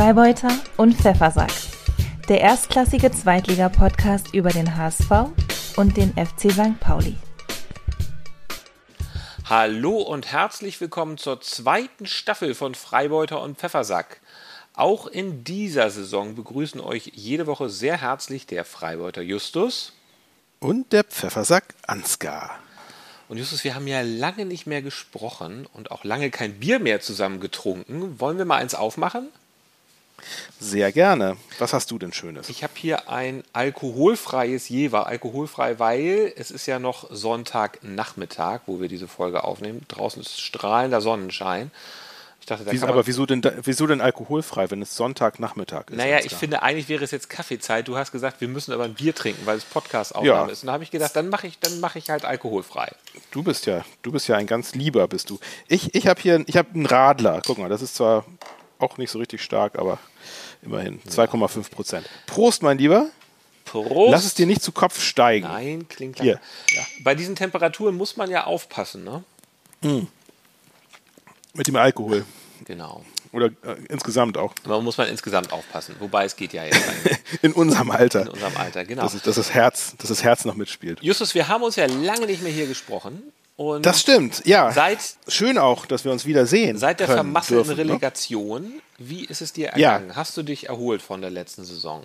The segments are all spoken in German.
Freibeuter und Pfeffersack. Der erstklassige Zweitliga-Podcast über den HSV und den FC St. Pauli. Hallo und herzlich willkommen zur zweiten Staffel von Freibeuter und Pfeffersack. Auch in dieser Saison begrüßen euch jede Woche sehr herzlich der Freibeuter Justus und der Pfeffersack Ansgar. Und Justus, wir haben ja lange nicht mehr gesprochen und auch lange kein Bier mehr zusammen getrunken. Wollen wir mal eins aufmachen? Sehr gerne. Was hast du denn Schönes? Ich habe hier ein alkoholfreies Jever. Alkoholfrei, weil es ist ja noch Sonntagnachmittag, wo wir diese Folge aufnehmen. Draußen ist strahlender Sonnenschein. Ich dachte, da Wie, aber wieso denn, wieso denn alkoholfrei, wenn es Sonntagnachmittag ist? Naja, ich finde, eigentlich wäre es jetzt Kaffeezeit. Du hast gesagt, wir müssen aber ein Bier trinken, weil es Podcast-Aufnahme ja. ist. Und da habe ich gedacht, dann mache ich, mach ich halt alkoholfrei. Du bist ja, du bist ja ein ganz lieber, bist du. Ich, ich habe hier ich hab einen Radler. Guck mal, das ist zwar auch nicht so richtig stark, aber immerhin 2,5 Prozent. Prost, mein Lieber. Prost. Lass es dir nicht zu Kopf steigen. Nein, klingt. Ja. Bei diesen Temperaturen muss man ja aufpassen, ne? Mm. Mit dem Alkohol. Genau. Oder äh, insgesamt auch. Man muss man insgesamt aufpassen. Wobei es geht ja jetzt. In unserem Alter. In unserem Alter, genau. Dass, dass, das Herz, dass das Herz noch mitspielt. Justus, wir haben uns ja lange nicht mehr hier gesprochen. Und das stimmt, ja. Seit, Schön auch, dass wir uns wieder sehen. Seit der vermasselten ne? Relegation, ne? wie ist es dir ergangen? Ja. Hast du dich erholt von der letzten Saison?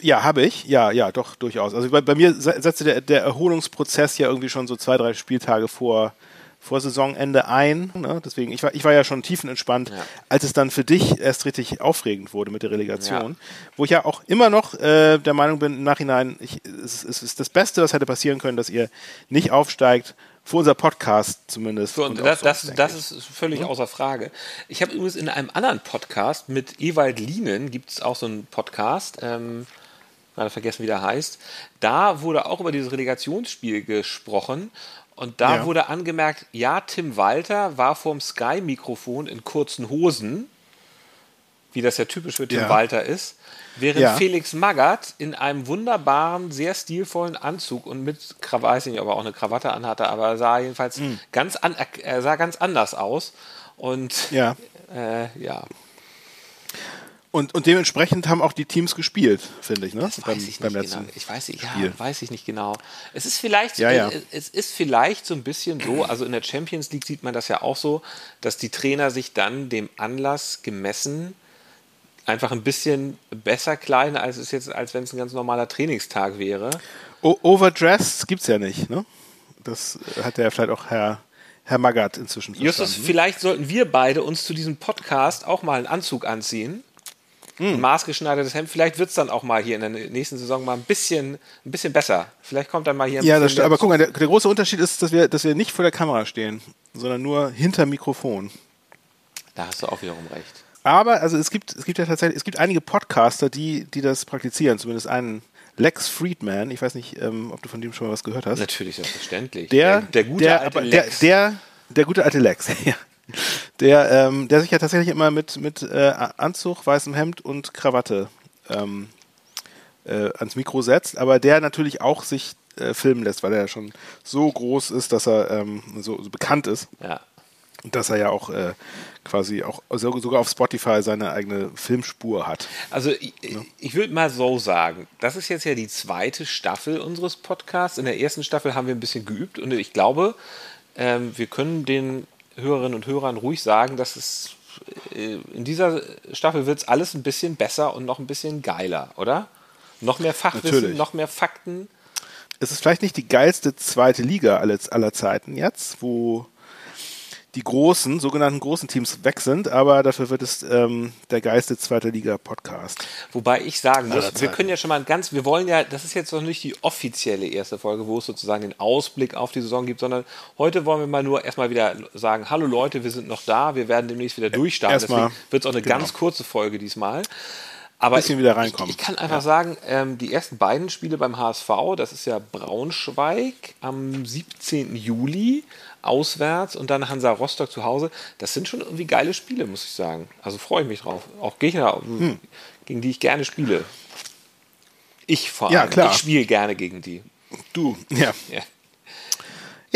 Ja, habe ich. Ja, ja, doch, durchaus. Also bei, bei mir setzte der, der, Erholungsprozess ja irgendwie schon so zwei, drei Spieltage vor, vor Saisonende ein. Ne? Deswegen, ich war, ich war ja schon tiefenentspannt, ja. als es dann für dich erst richtig aufregend wurde mit der Relegation. Ja. Wo ich ja auch immer noch äh, der Meinung bin, im Nachhinein, ich, es, es, ist das Beste, was hätte passieren können, dass ihr nicht aufsteigt. Für unser Podcast zumindest. So, und das, das, das ist völlig mhm. außer Frage. Ich habe übrigens in einem anderen Podcast mit Ewald Lienen, gibt es auch so einen Podcast, ähm, gerade vergessen, wie der heißt. Da wurde auch über dieses Relegationsspiel gesprochen und da ja. wurde angemerkt, ja, Tim Walter war vorm Sky-Mikrofon in kurzen Hosen, wie das ja typisch für Tim ja. Walter ist, während ja. Felix Magath in einem wunderbaren, sehr stilvollen Anzug und mit, weiß ich nicht, ob er auch eine Krawatte anhatte, aber er sah jedenfalls mhm. ganz, an, er sah ganz anders aus. Und ja. Äh, ja. Und, und dementsprechend haben auch die Teams gespielt, finde ich, ne? Das beim, weiß ich beim nicht genau. Ich weiß, ja, weiß ich nicht genau. Es ist vielleicht, ja, ja. es ist vielleicht so ein bisschen so, also in der Champions League sieht man das ja auch so, dass die Trainer sich dann dem Anlass gemessen einfach ein bisschen besser kleiden, als es jetzt, als wenn es ein ganz normaler Trainingstag wäre. O Overdressed gibt es ja nicht, ne? Das hat ja vielleicht auch Herr Herr Magath inzwischen verstanden. Justus, vielleicht sollten wir beide uns zu diesem Podcast auch mal einen Anzug anziehen hm. ein maßgeschneidertes Hemd. Vielleicht wird es dann auch mal hier in der nächsten Saison mal ein bisschen, ein bisschen besser. Vielleicht kommt dann mal hier ein ja, bisschen. Ja, aber guck mal, der, der, große Unterschied ist, dass wir, dass wir nicht vor der Kamera stehen, sondern nur hinter Mikrofon. Da hast du auch wiederum recht. Aber also es gibt, es gibt ja tatsächlich, es gibt einige Podcaster, die, die das praktizieren, zumindest einen. Lex Friedman, ich weiß nicht, ähm, ob du von dem schon mal was gehört hast. Natürlich, selbstverständlich. Der, der, der gute der, alte Lex. Der, der, der gute alte Lex, ja der, ähm, der sich ja tatsächlich immer mit, mit äh, Anzug, weißem Hemd und Krawatte ähm, äh, ans Mikro setzt, aber der natürlich auch sich äh, filmen lässt, weil er ja schon so groß ist, dass er ähm, so, so, bekannt ist. Ja. Und dass er ja auch äh, quasi auch sogar auf Spotify seine eigene Filmspur hat. Also ich, ja. ich würde mal so sagen, das ist jetzt ja die zweite Staffel unseres Podcasts. In der ersten Staffel haben wir ein bisschen geübt und ich glaube, ähm, wir können den Hörerinnen und Hörern ruhig sagen, dass es äh, in dieser Staffel wird es alles ein bisschen besser und noch ein bisschen geiler, oder? Noch mehr Fachwissen, Natürlich. noch mehr Fakten. Es ist vielleicht nicht die geilste zweite Liga aller Zeiten jetzt, wo die großen, sogenannten großen Teams weg sind, aber dafür wird es ähm, der geilste zweite Liga-Podcast. Wobei ich sagen muss, wir können ja schon mal ganz, wir wollen ja, das ist jetzt noch nicht die offizielle erste Folge, wo es sozusagen den Ausblick auf die Saison gibt, sondern heute wollen wir mal nur erstmal wieder sagen, hallo Leute, wir sind noch da, wir werden demnächst wieder durchstarten, erstmal, deswegen wird es auch eine genau. ganz kurze Folge diesmal. Aber bisschen wieder reinkommen. Ich, ich kann einfach ja. sagen, ähm, die ersten beiden Spiele beim HSV, das ist ja Braunschweig am 17. Juli auswärts und dann Hansa Rostock zu Hause. Das sind schon irgendwie geile Spiele, muss ich sagen. Also freue ich mich drauf. Auch Gegner, hm. gegen die ich gerne spiele. Ich vor allem. Ja, klar. Ich spiele gerne gegen die. Du, ja. ja.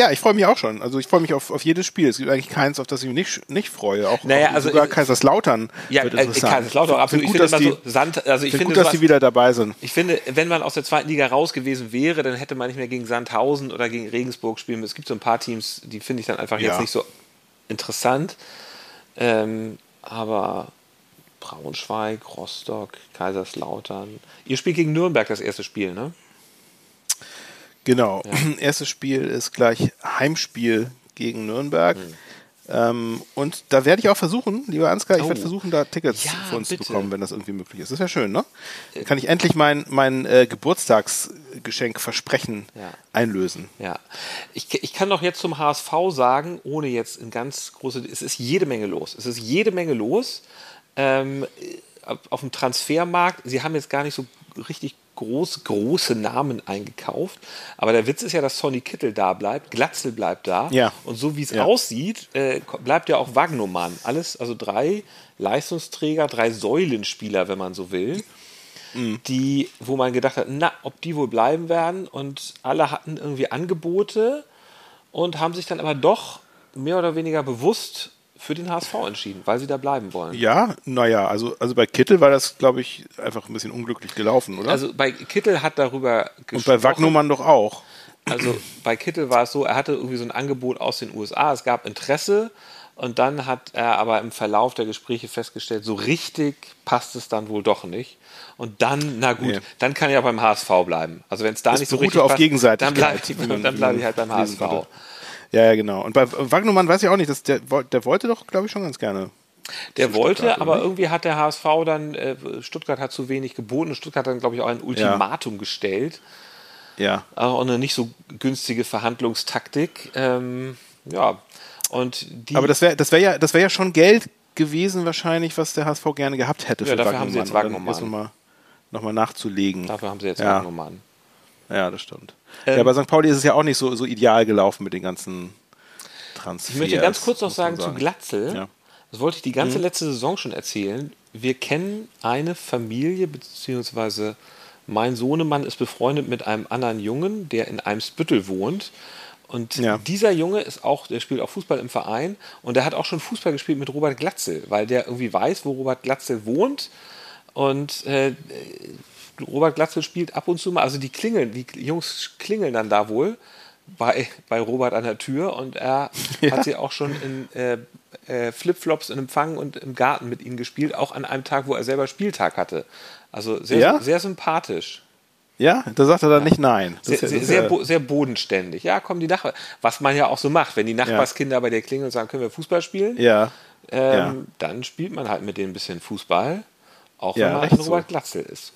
Ja, ich freue mich auch schon. Also ich freue mich auf, auf jedes Spiel. Es gibt eigentlich keins, auf das ich mich nicht, nicht freue. Auch, naja, auch also sogar ich, Kaiserslautern ja, wird äh, interessant. Kaiserslautern, absolut. Ich Ich finde gut, immer dass so Sand, also ich finde gut, dass sowas- die wieder dabei sind. Ich finde, wenn man aus der zweiten Liga raus gewesen wäre, dann hätte man nicht mehr gegen Sandhausen oder gegen Regensburg spielen müssen. Es gibt so ein paar Teams, die finde ich dann einfach Ja. jetzt nicht so interessant. Ähm, aber Braunschweig, Rostock, Kaiserslautern. Ihr spielt gegen Nürnberg das erste Spiel, ne? Genau. Erstes Spiel ist gleich Heimspiel gegen Nürnberg. Hm. Ähm, und da werde ich auch versuchen, lieber Ansgar, ich Oh. werde versuchen, da Tickets Ja, für uns bitte. zu bekommen, wenn das irgendwie möglich ist. Das wäre schön, ne? Dann kann ich endlich mein, mein äh, Geburtstagsgeschenk Versprechen Ja. einlösen. Ja. Ich, ich kann doch jetzt zum HSV sagen, ohne jetzt in ganz große. Es ist jede Menge los. Es ist jede Menge los. Ähm, auf dem Transfermarkt, sie haben jetzt gar nicht so richtig groß, große Namen eingekauft. Aber der Witz ist ja, dass Sonny Kittel da bleibt, Glatzel bleibt da. Ja. Und so wie es Ja. aussieht, äh, bleibt ja auch Wagnumann. Alles, also drei Leistungsträger, drei Säulenspieler, wenn man so will. Die, wo man gedacht hat, na, ob die wohl bleiben werden. Und alle hatten irgendwie Angebote und haben sich dann aber doch mehr oder weniger bewusst für den HSV entschieden, weil sie da bleiben wollen. Ja, naja, also, also bei Kittel war das, glaube ich, einfach ein bisschen unglücklich gelaufen, oder? Also bei Kittel hat darüber Und gesprochen. bei Wagnumann doch auch. Also bei Kittel war es so, er hatte irgendwie so ein Angebot aus den USA, es gab Interesse und dann hat er aber im Verlauf der Gespräche festgestellt, so richtig passt es dann wohl doch nicht. Und dann, na gut, Nee. dann kann er ja beim HSV bleiben. Also wenn es da Das nicht so richtig auf passt, dann bleibe ich, dann bleib ich halt beim HSV. konnte. Ja, ja, genau. Und bei Wagnumann weiß ich auch nicht, dass der, der wollte doch, glaube ich, schon ganz gerne. Der wollte, Stuttgart, aber oder? irgendwie hat der HSV dann, äh, Stuttgart hat zu wenig geboten. Stuttgart hat dann, glaube ich, auch ein Ultimatum gestellt. Ja. Auch eine nicht so günstige Verhandlungstaktik. Ähm, ja, und die. Aber das wäre das wär ja, das wär ja schon Geld gewesen, wahrscheinlich, was der HSV gerne gehabt hätte Ja, für dafür haben sie jetzt Und Wagnumann. Nochmal noch mal nachzulegen. dafür haben sie jetzt Ja. Wagnumann. Ja, das stimmt. Ähm, ja, bei St. Pauli ist es ja auch nicht so, so ideal gelaufen mit den ganzen Transfers. Ich möchte ganz kurz noch man sagen, zu Glatzel. Ja. Das wollte ich die ganze Mhm. letzte Saison schon erzählen. Wir kennen eine Familie, beziehungsweise mein Sohnemann ist befreundet mit einem anderen Jungen, der in Eimsbüttel wohnt. Und Ja. dieser Junge ist auch, der spielt auch Fußball im Verein und der hat auch schon Fußball gespielt mit Robert Glatzel, weil der irgendwie weiß, wo Robert Glatzel wohnt. Und äh, Robert Glatzel spielt ab und zu mal, also die klingeln, die Jungs klingeln dann da wohl bei, bei Robert an der Tür und er Ja. hat sie auch schon in äh, äh, Flipflops in Empfang und im Garten mit ihnen gespielt, auch an einem Tag, wo er selber Spieltag hatte. Also sehr, Ja? sehr sympathisch. Ja, da sagt er dann nicht nein. Sehr, ja- sehr, sehr, ja- bo sehr bodenständig. Ja, kommen die Nachbarn. Was man ja auch so macht, wenn die Nachbarskinder bei dir klingeln und sagen, können wir Fußball spielen? ja. Ähm, ja. Dann spielt man halt mit denen ein bisschen Fußball, auch Ja, wenn man ein Robert so. Glatzel ist.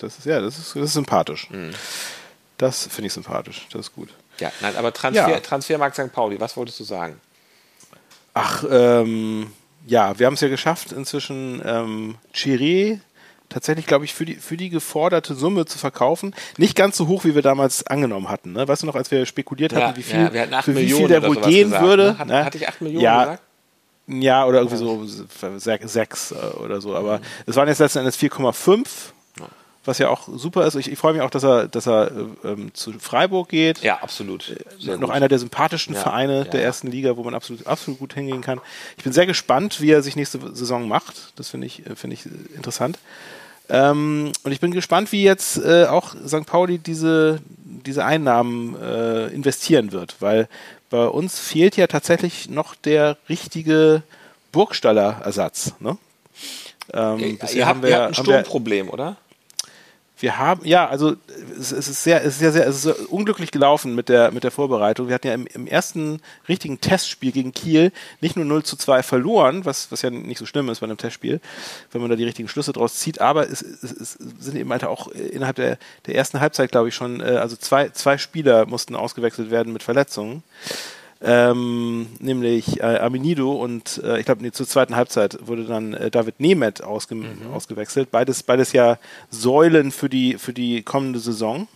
Das ist, ja, das ist, das ist sympathisch. Mhm. Das finde ich sympathisch. Das ist gut. Ja, nein, aber Transfer, Ja. Transfermarkt St. Pauli, was wolltest du sagen? Ach, ähm, ja, wir haben es ja geschafft, inzwischen ähm, Chiré tatsächlich, glaube ich, für die, für die geforderte Summe zu verkaufen. Nicht ganz so hoch, wie wir damals angenommen hatten. Ne? Weißt du noch, als wir spekuliert hatten, Ja, wie viel, ja, für wie Millionen viel der wohl gehen gesagt, würde? ne? Hat- ne? hatte ich acht Millionen ja, gesagt? Ja, oder irgendwie so sechs, sechs äh, oder so. Aber es waren jetzt letzten Endes 4,5, was ja auch super ist. Ich, ich freue mich auch, dass er, dass er äh, ähm, zu Freiburg geht. Ja, absolut. Sehr noch gut. einer der sympathischsten Ja, Vereine ja, der ja. ersten Liga, wo man absolut, absolut gut hingehen kann. Ich bin sehr gespannt, wie er sich nächste Saison macht. Das finde ich, äh, finde ich äh, interessant. Ähm, und ich bin gespannt, wie jetzt äh, auch St. Pauli diese, diese Einnahmen äh, investieren wird, weil bei uns fehlt ja tatsächlich noch der richtige Burgstaller-Ersatz. Ne? Ähm, Ihr, habt, wir, ihr habt ein Sturmproblem, oder? Wir haben, ja, also es, es ist sehr, es ist sehr, sehr, es ist unglücklich gelaufen mit der, mit der Vorbereitung. Wir hatten ja im, im ersten richtigen Testspiel gegen Kiel nicht nur 0 zu 2 verloren, was, was ja nicht so schlimm ist bei einem Testspiel, wenn man da die richtigen Schlüsse draus zieht, aber es, es, es sind eben halt auch innerhalb der, der ersten Halbzeit, glaube ich, schon, äh, also zwei, zwei Spieler mussten ausgewechselt werden mit Verletzungen. Ähm, nämlich äh, Aminido und äh, ich glaube, nee, zur zweiten Halbzeit wurde dann äh, David Nemeth ausge ausgewechselt. Beides, beides ja Säulen für die, für die kommende Saison.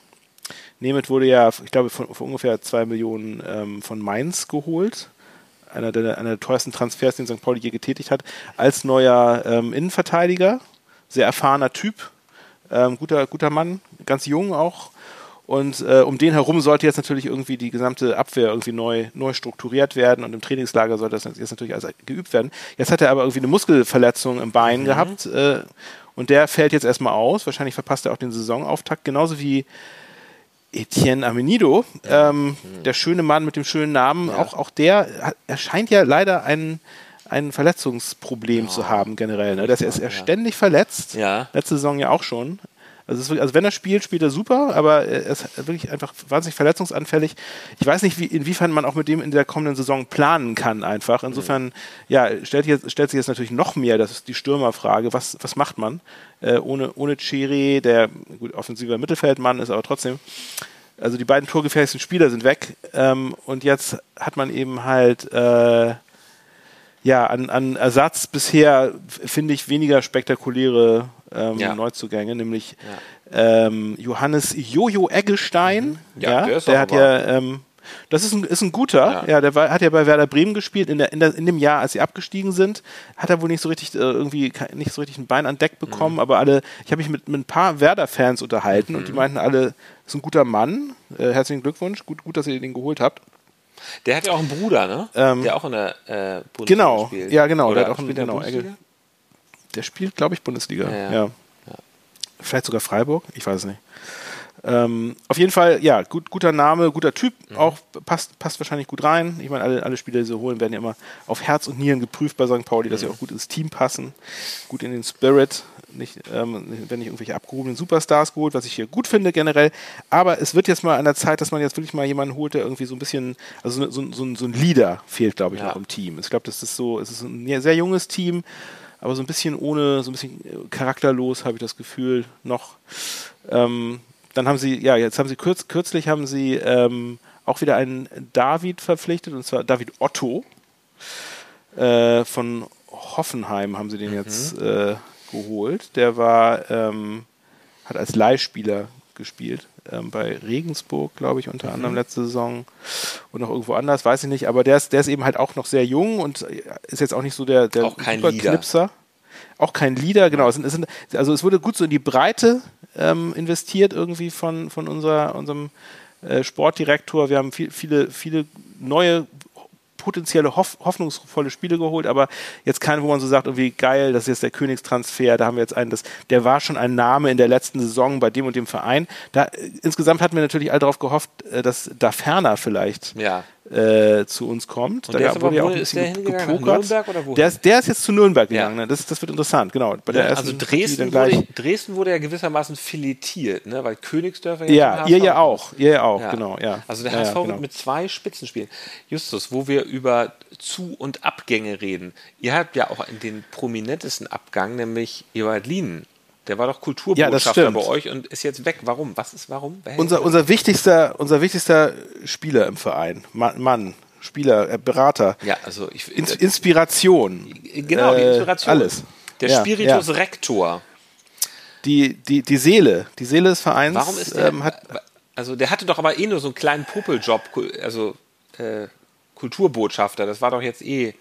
Nemeth wurde ja, ich glaube, von, von ungefähr zwei Millionen ähm, von Mainz geholt. Einer der, einer der teuersten Transfers, den St. Pauli je getätigt hat, als neuer ähm, Innenverteidiger. Sehr erfahrener Typ. Ähm, guter, guter Mann, ganz jung auch. Und äh, um den herum sollte jetzt natürlich irgendwie die gesamte Abwehr irgendwie neu, neu strukturiert werden und im Trainingslager sollte das jetzt natürlich alles geübt werden. Jetzt hat er aber irgendwie eine Muskelverletzung im Bein mhm. gehabt äh, und der fällt jetzt erstmal aus. Wahrscheinlich verpasst er auch den Saisonauftakt, genauso wie Etienne Amenido, ähm, mhm. der schöne Mann mit dem schönen Namen. Ja. Auch, auch der erscheint ja leider ein ein Verletzungsproblem ja. zu haben generell. Ne? Das ist er ständig verletzt. Ja. Letzte Saison ja auch schon. Also, wirklich, also, wenn er spielt, spielt er super, aber er ist wirklich einfach wahnsinnig verletzungsanfällig. Ich weiß nicht, wie, inwiefern man auch mit dem in der kommenden Saison planen kann einfach. Insofern, ja, stellt, jetzt, stellt sich jetzt natürlich noch mehr, das ist die Stürmerfrage, was, was macht man äh, ohne, ohne Chiri, der gut offensiver Mittelfeldmann ist, aber trotzdem. Also die beiden torgefährlichsten Spieler sind weg ähm, und jetzt hat man eben halt äh, ja, an, an Ersatz bisher finde ich weniger spektakuläre ähm, ja. Neuzugänge, nämlich ja. ähm, Johannes Jojo Eggestein. Mhm. Ja, der, der hat ja, ähm, das ist ein, ist ein guter, ja, der war, hat ja bei Werder Bremen gespielt, in, der, in, der, in dem Jahr, als sie abgestiegen sind, hat er wohl nicht so richtig, äh, irgendwie, nicht so richtig ein Bein an Deck bekommen, mhm. aber alle, ich habe mich mit, mit ein paar Werder-Fans unterhalten mhm. und die mhm. meinten alle, ist ein guter Mann, äh, herzlichen Glückwunsch, gut, gut, dass ihr den geholt habt. Der hat ja auch einen Bruder, ne? Ähm, der auch in der äh, Bundesliga genau, spielt. Ja, genau. Oder der hat auch einen, genau, Bundesliga? Der spielt, glaube ich, Bundesliga. Ja, ja. Vielleicht sogar Freiburg, ich weiß es nicht. Ähm, auf jeden Fall, ja, gut, guter Name, guter Typ, mhm. auch passt, passt wahrscheinlich gut rein. Ich meine, alle, alle Spieler, die sie holen, werden ja immer auf Herz und Nieren geprüft bei St. Pauli, dass mhm. sie auch gut ins Team passen, gut in den Spirit. Nicht, ähm, wenn nicht irgendwelche abgehobenen Superstars geholt, was ich hier gut finde generell. Aber es wird jetzt mal an der Zeit, dass man jetzt wirklich mal jemanden holt, der irgendwie so ein bisschen, also so, so, so ein Leader fehlt, glaube ich, ja. noch im Team. Ich glaube, das ist so, es ist ein sehr junges Team aber so ein bisschen ohne, so ein bisschen äh, charakterlos, habe ich das Gefühl, noch. Ähm, dann haben sie, ja, jetzt haben sie kürz, kürzlich haben sie ähm, auch wieder einen David verpflichtet, und zwar David Otto. Äh, von Hoffenheim haben sie den mhm. jetzt äh, geholt. Der war, ähm, hat als Leihspieler gespielt. Ähm, bei Regensburg, glaube ich, unter mhm. anderem letzte Saison und noch irgendwo anders, weiß ich nicht. Aber der ist, der ist eben halt auch noch sehr jung und ist jetzt auch nicht so der, der auch kein Knipser. Auch kein Leader, genau. Es sind, es sind, also es wurde gut so in die Breite ähm, investiert irgendwie von, von unser, unserem äh, Sportdirektor. Wir haben viel, viele, viele neue potenzielle hoff hoffnungsvolle Spiele geholt, aber jetzt keinen, wo man so sagt, irgendwie geil, das ist jetzt der Königstransfer, da haben wir jetzt einen, das, der war schon ein Name in der letzten Saison bei dem und dem Verein. Da, äh, insgesamt hatten wir natürlich all darauf gehofft, äh, dass da ferner vielleicht ja äh, zu uns kommt. Und da der wurde ja auch ein bisschen gepokert. Der ist, der ist jetzt zu Nürnberg gegangen. Ja. Ne? Das, das wird interessant, genau. Bei der ja, also Dresden wurde, Dresden wurde ja gewissermaßen filetiert, ne? weil Königsdörfer ja. Ja, ihr ja auch. Ihr ja auch, ja. genau. Ja. Also der HSV genau. wird mit zwei Spitzenspielen. Justus, wo wir über Zu- und Abgänge reden. Ihr habt ja auch den prominentesten Abgang, nämlich Ewald Lienen der war doch Kulturbotschafter ja, bei euch und ist jetzt weg. Warum? Was ist warum? Unser, unser, wichtigster, unser wichtigster Spieler im Verein. Mann, Mann Spieler, äh, Berater. Ja, also ich, Ins, Inspiration. Genau, die äh, Inspiration. alles. Der ja, Spiritus ja. Rector. Die, die, die Seele, die Seele des Vereins. Warum ist der, ähm, hat, also der hatte doch aber eh nur so einen kleinen Popeljob, also äh, Kulturbotschafter, das war doch jetzt eh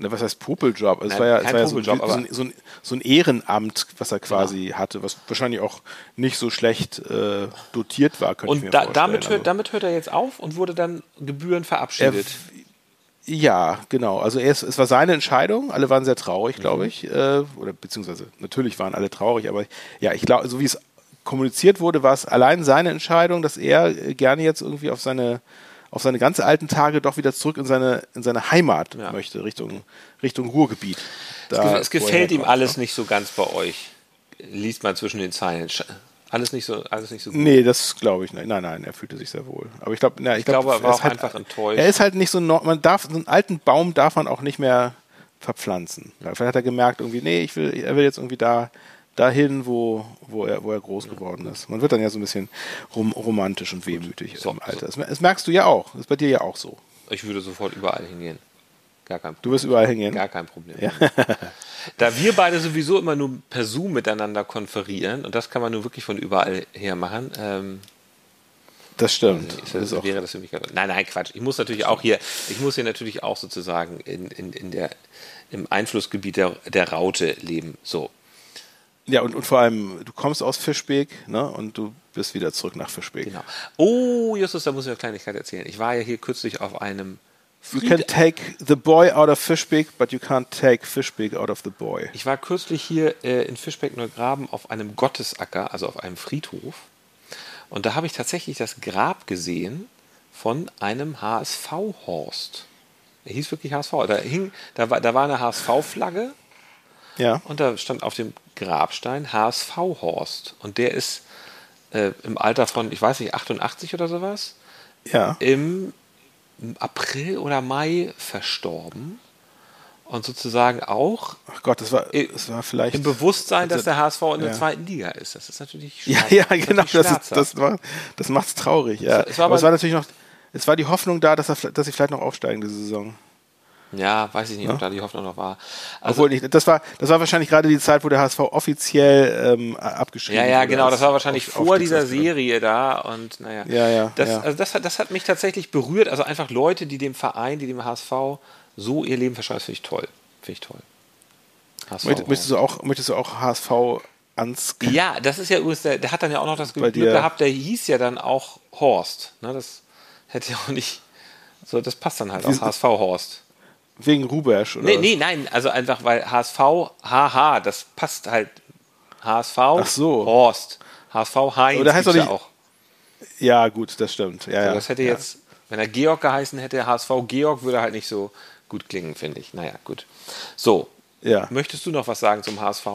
Ne, was heißt Popeljob? Also es war ja, es war ja so, so, so, ein, so, ein, Ehrenamt, was er quasi genau. hatte, was wahrscheinlich auch nicht so schlecht äh, dotiert war, könnte und ich mir da, vorstellen. Damit hört, also, damit hört er jetzt auf und wurde dann Gebühren verabschiedet. Er, ja, genau. Also ist, es war seine Entscheidung. Alle waren sehr traurig, glaube mhm. ich. Äh, oder beziehungsweise natürlich waren alle traurig, aber ja, ich glaube, so wie es kommuniziert wurde, war es allein seine Entscheidung, dass er gerne jetzt irgendwie auf seine auf seine ganz alten Tage doch wieder zurück in seine, in seine Heimat ja. möchte, Richtung, Richtung Ruhrgebiet. Da, es, gefällt ihm alles nicht so ganz bei euch. Liest man zwischen den Zeilen. Alles nicht so, alles nicht so gut. Nee, das glaube ich nicht. Nein, nein, er fühlte sich sehr wohl. Aber ich, glaub, na, ich, ich glaube, glaub, er war er auch halt, einfach enttäuscht. Er ist halt nicht so, man darf, so einen alten Baum darf man auch nicht mehr verpflanzen. Vielleicht hat er gemerkt, irgendwie, nee, ich will, er will jetzt irgendwie da dahin, wo, wo, er, wo er groß geworden ist. Man wird dann ja so ein bisschen rom romantisch und wehmütig so, im Alter. So. Das merkst du ja auch. Das ist bei dir ja auch so. Ich würde sofort überall hingehen. Gar kein Problem. Du wirst überall hingehen? Gar kein Problem. Ja. da wir beide sowieso immer nur per Zoom miteinander konferieren, und das kann man nur wirklich von überall her machen, ähm, das stimmt. Also das, das wäre das für mich Nein, nein, Quatsch. Ich muss natürlich auch hier, ich muss hier natürlich auch sozusagen in, in, in der, im Einflussgebiet der, der Raute leben. So. Ja, und, und vor allem, du kommst aus Fischbeek ne, und du bist wieder zurück nach Fischbeek. Genau. Oh, Justus, da muss ich eine Kleinigkeit erzählen. Ich war ja hier kürzlich auf einem You can take the boy out of Fischbeck, but you can't take Fischbeck out of the boy. Ich war kürzlich hier äh, in Fischbeck-Neugraben auf einem Gottesacker, also auf einem Friedhof. Und da habe ich tatsächlich das Grab gesehen von einem HSV-Horst. Er hieß wirklich HSV. Da, hing, da, war, da war eine HSV-Flagge. Ja. Und da stand auf dem Grabstein HSV-Horst. Und der ist äh, im Alter von, ich weiß nicht, 88 oder sowas. Ja. Im April oder Mai verstorben und sozusagen auch Ach Gott, das war, das war vielleicht im Bewusstsein, dass der HSV in der ja. zweiten Liga ist. Das ist natürlich Ja, ja, genau, das, ist, das, war, das macht's traurig, ja. Es, es war aber, aber es war natürlich noch, es war die Hoffnung da, dass, er, dass sie vielleicht noch aufsteigen diese Saison. Ja, weiß ich nicht, ob ja? da die Hoffnung noch war. Also, Obwohl nicht, das war, das war wahrscheinlich gerade die Zeit, wo der HSV offiziell ähm, abgeschrieben wurde. Ja, ja, genau, das war wahrscheinlich auf, vor dieser Serie da und naja. Ja, ja. Das, ja. Also das, hat, das hat mich tatsächlich berührt. Also einfach Leute, die dem Verein, die dem HSV so ihr Leben verschreiben, finde ich toll. Finde ich toll. HSV, möchtest, du auch, möchtest du auch HSV ans Ja, das ist ja übrigens, der, der hat dann ja auch noch das Glück gehabt, der hieß ja dann auch Horst. Ne, das hätte ja auch nicht. So, das passt dann halt aus HSV Horst. Wegen Rubesch, oder? Nee, nee, nein, also einfach, weil HSV, HH, das passt halt. HSV, Ach so. Horst. HSV, Heinz Oder heißt doch nicht, ja auch. Ja, gut, das stimmt. Ja, also das hätte ja. jetzt, wenn er Georg geheißen hätte, HSV Georg, würde halt nicht so gut klingen, finde ich. Naja, gut. So, ja. möchtest du noch was sagen zum HSV?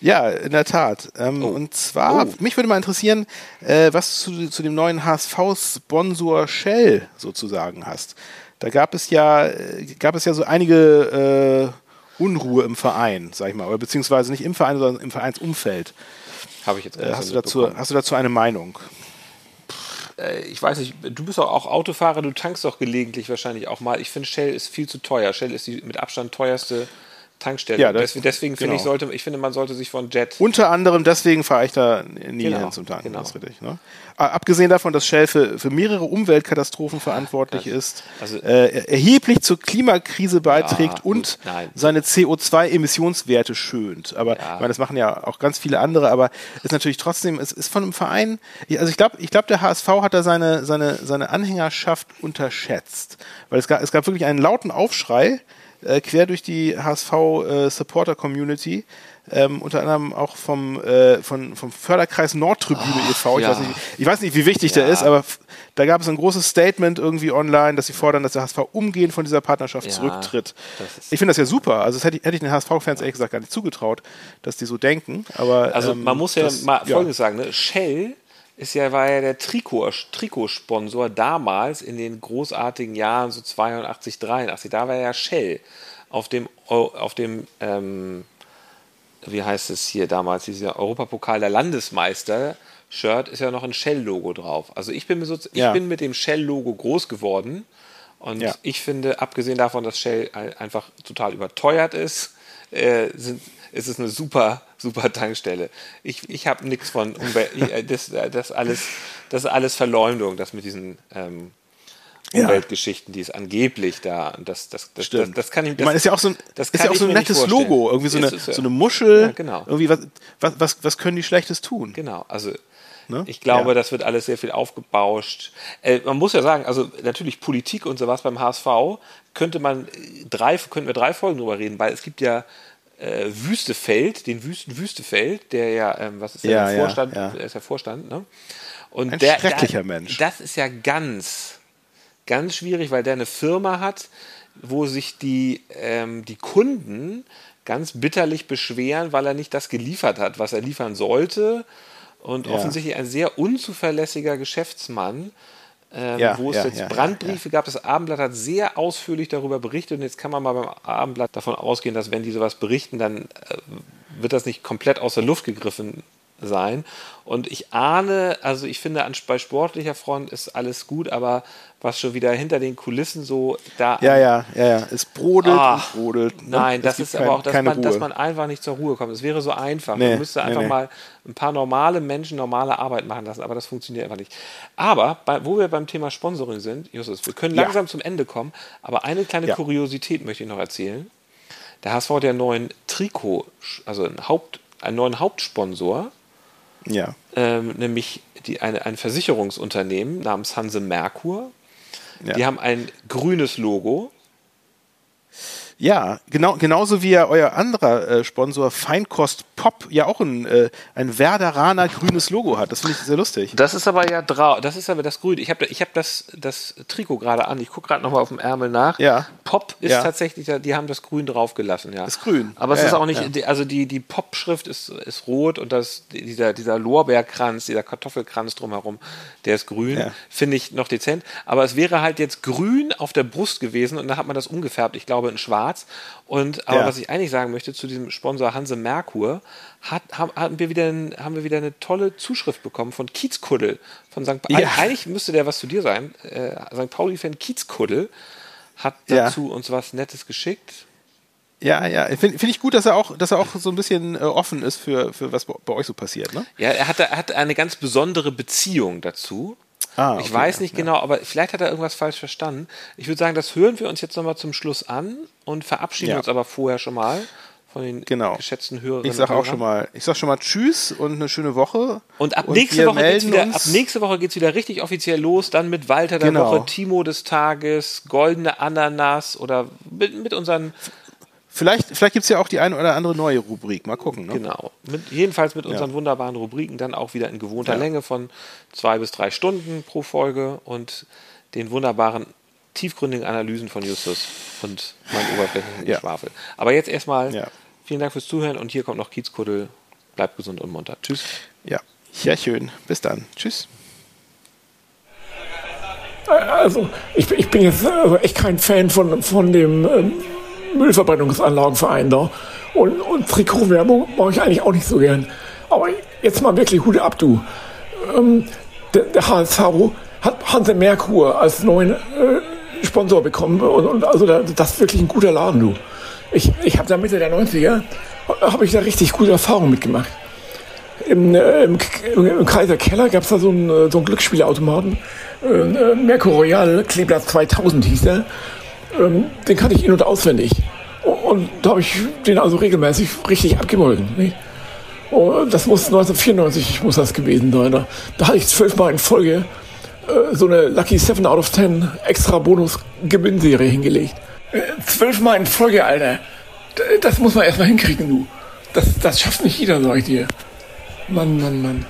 Ja, in der Tat. Ähm, oh. Und zwar, oh. mich würde mal interessieren, äh, was du zu, zu dem neuen HSV-Sponsor Shell sozusagen hast. Da gab es ja, gab es ja so einige äh, Unruhe im Verein, sag ich mal, oder beziehungsweise nicht im Verein, sondern im Vereinsumfeld. Habe ich jetzt äh, hast, du dazu, hast du dazu eine Meinung? Äh, ich weiß nicht, du bist doch auch Autofahrer, du tankst doch gelegentlich wahrscheinlich auch mal. Ich finde, Shell ist viel zu teuer. Shell ist die mit Abstand teuerste Tankstelle. Ja, deswegen finde genau. ich, sollte, ich finde, man sollte sich von Jet. Unter anderem deswegen fahre ich da nie genau, hin zum Tanken. Genau. Richtig, ne? Abgesehen davon, dass Shell für, für mehrere Umweltkatastrophen verantwortlich das, ist, also, äh, erheblich zur Klimakrise beiträgt ja, und Nein. seine CO2-Emissionswerte schönt. Aber ja. ich meine, das machen ja auch ganz viele andere, aber ist natürlich trotzdem, es ist von einem Verein, also ich glaube, ich glaube, der HSV hat da seine, seine, seine Anhängerschaft unterschätzt. Weil es gab, es gab wirklich einen lauten Aufschrei, äh, quer durch die HSV-Supporter-Community. Äh, ähm, unter anderem auch vom, äh, von, vom Förderkreis Nordtribüne e.V. Ich, ja. weiß nicht, ich weiß nicht, wie wichtig ja. der ist, aber da gab es ein großes Statement irgendwie online, dass sie fordern, dass der HSV umgehend von dieser Partnerschaft ja, zurücktritt. Ich finde das ja super. Also das hätte ich, hätte ich den HSV-Fans ehrlich gesagt gar nicht zugetraut, dass die so denken. Aber, also ähm, man muss ja das, mal Folgendes sagen. Ne? Shell ist ja, war ja der Trikot, Trikotsponsor damals in den großartigen Jahren, so 82, 83. Da war ja Shell auf dem, auf dem ähm, wie heißt es hier damals, dieser Europapokal der Landesmeister. Shirt ist ja noch ein Shell-Logo drauf. Also ich bin, mit, so, ich ja. bin mit dem Shell-Logo groß geworden und ja. ich finde, abgesehen davon, dass Shell einfach total überteuert ist, äh, sind, ist es eine super, super Tankstelle. Ich, ich habe nichts von Umwelt, äh, das, das, alles, das ist alles Verleumdung, das mit diesen ähm, Umweltgeschichten, die es angeblich da, das, das, das, das, das, kann ich, das, meine, ist ja auch so ein, das ist ja auch so ein nettes Logo, irgendwie so eine, ist, so eine Muschel, ja, genau. irgendwie was, was, was, was können die Schlechtes tun? Genau, also Ne? Ich glaube, ja. das wird alles sehr viel aufgebauscht. Äh, man muss ja sagen, also natürlich Politik und sowas beim HSV könnte man drei, könnten wir drei Folgen drüber reden, weil es gibt ja äh, Wüstefeld, den Wüsten Wüstefeld, der ja, ähm, was ist der, ja, der Vorstand, ja, ist der Vorstand, ne? Und Ein der, schrecklicher der, Mensch. Das ist ja ganz, ganz schwierig, weil der eine Firma hat, wo sich die, ähm, die Kunden ganz bitterlich beschweren, weil er nicht das geliefert hat, was er liefern sollte. Und ja. offensichtlich ein sehr unzuverlässiger Geschäftsmann, ähm, ja, wo es ja, jetzt Brandbriefe gab. Das Abendblatt hat sehr ausführlich darüber berichtet und jetzt kann man mal beim Abendblatt davon ausgehen, dass wenn die sowas berichten, dann äh, wird das nicht komplett aus der Luft gegriffen sein. Und ich ahne, also ich finde, bei sportlicher Front ist alles gut, aber was schon wieder hinter den Kulissen so da. Ja, ja, ja, ja. Es brodelt Ach, und brodelt. Ne? Nein, das ist kein, aber auch, dass man, dass man einfach nicht zur Ruhe kommt. Es wäre so einfach. Nee, man müsste einfach nee, nee. mal ein paar normale Menschen normale Arbeit machen lassen, aber das funktioniert einfach nicht. Aber bei, wo wir beim Thema Sponsoring sind, Justus, wir können langsam ja. zum Ende kommen, aber eine kleine ja. Kuriosität möchte ich noch erzählen. Der HSV hat ja einen neuen Trikot, also einen, Haupt, einen neuen Hauptsponsor. Ja. Ähm, nämlich die, eine, ein Versicherungsunternehmen namens Hanse Merkur. Ja. Die haben ein grünes Logo. Ja, genau, genauso wie ja euer anderer äh, Sponsor Feinkost Pop ja auch ein, äh, ein Werderaner grünes Logo hat. Das finde ich sehr lustig. Das ist aber ja drau das ist aber das Grün. Ich habe ich hab das, das Trikot gerade an. Ich gucke gerade nochmal auf dem Ärmel nach. Ja. Pop ist ja. tatsächlich, die haben das Grün draufgelassen, ja. Das Grün. Aber es ja, ist auch nicht, ja. also die, die Pop-Schrift ist, ist rot und das, dieser, dieser Lorbeerkranz, dieser Kartoffelkranz drumherum, der ist grün. Finde ich noch dezent. Aber es wäre halt jetzt grün auf der Brust gewesen und da hat man das umgefärbt, ich glaube in schwarz. Und aber was ich eigentlich sagen möchte zu diesem Sponsor Hanse Merkur, hat, haben, wir wieder haben wir wieder eine tolle Zuschrift bekommen von Kiezkuddel. Von St. Ja. Eigentlich müsste der was zu dir sein. Äh, St. Pauli-Fan Kiezkuddel hat dazu ja. uns was Nettes geschickt. Ja, ja, finde find ich gut, dass er auch, dass er auch so ein bisschen äh, offen ist für, für was bei, euch so passiert, ne? Ja, er hat, er hat eine ganz besondere Beziehung dazu. Ah, okay, ich weiß nicht ja, genau, aber vielleicht hat er irgendwas falsch verstanden. Ich würde sagen, das hören wir uns jetzt nochmal zum Schluss an und verabschieden ja. uns aber vorher schon mal von den genau. geschätzten Hörerinnen. Ich sage auch schon mal, ich sag schon mal Tschüss und eine schöne Woche. Und ab, und nächste, Woche geht's wieder, ab nächste Woche geht es wieder richtig offiziell los, dann mit Walter der genau. Woche, Timo des Tages, Goldene Ananas oder mit, mit unseren. Vielleicht, vielleicht gibt es ja auch die eine oder andere neue Rubrik. Mal gucken. Ne? Genau. Mit, jedenfalls mit unseren ja. wunderbaren Rubriken dann auch wieder in gewohnter ja. Länge von zwei bis drei Stunden pro Folge und den wunderbaren tiefgründigen Analysen von Justus und mein oberflächlichen ja. Schwafel. Aber jetzt erstmal ja. Vielen Dank fürs Zuhören und hier kommt noch Kiezkuddel. Bleibt gesund und munter. Tschüss. Ja, sehr schön. Bis dann. Tschüss. Also, ich, ich bin jetzt also echt kein Fan von, von dem ähm, Müllverbrennungsanlagenverein da. Und, und Trikotwerbung mache ich eigentlich auch nicht so gern. Aber jetzt mal wirklich Hut ab, du. Ähm, der, der HSV hat Hanse Merkur als neuen äh, Sponsor bekommen. Und, und also das ist wirklich ein guter Laden, du ich, ich habe da Mitte der 90er, habe ich da richtig gute Erfahrungen mitgemacht. Im, äh, im, im Kaiser Keller gab es da so einen, äh, so einen Glücksspielautomaten. Äh, Merkur Royal, Kleeblatt 2000 hieß der. Ähm, den kannte ich in- und auswendig. Und da habe ich den also regelmäßig richtig abgemolken. Und das muss 1994 muss das gewesen sein. Da, da hatte ich zwölfmal in Folge äh, so eine Lucky 7 out of 10 extra Bonus Gewinnserie hingelegt. Zwölfmal in Folge, Alter. Das muss man erstmal hinkriegen, du. Das, das schafft nicht jeder, sag ich dir. Mann, Mann, Mann.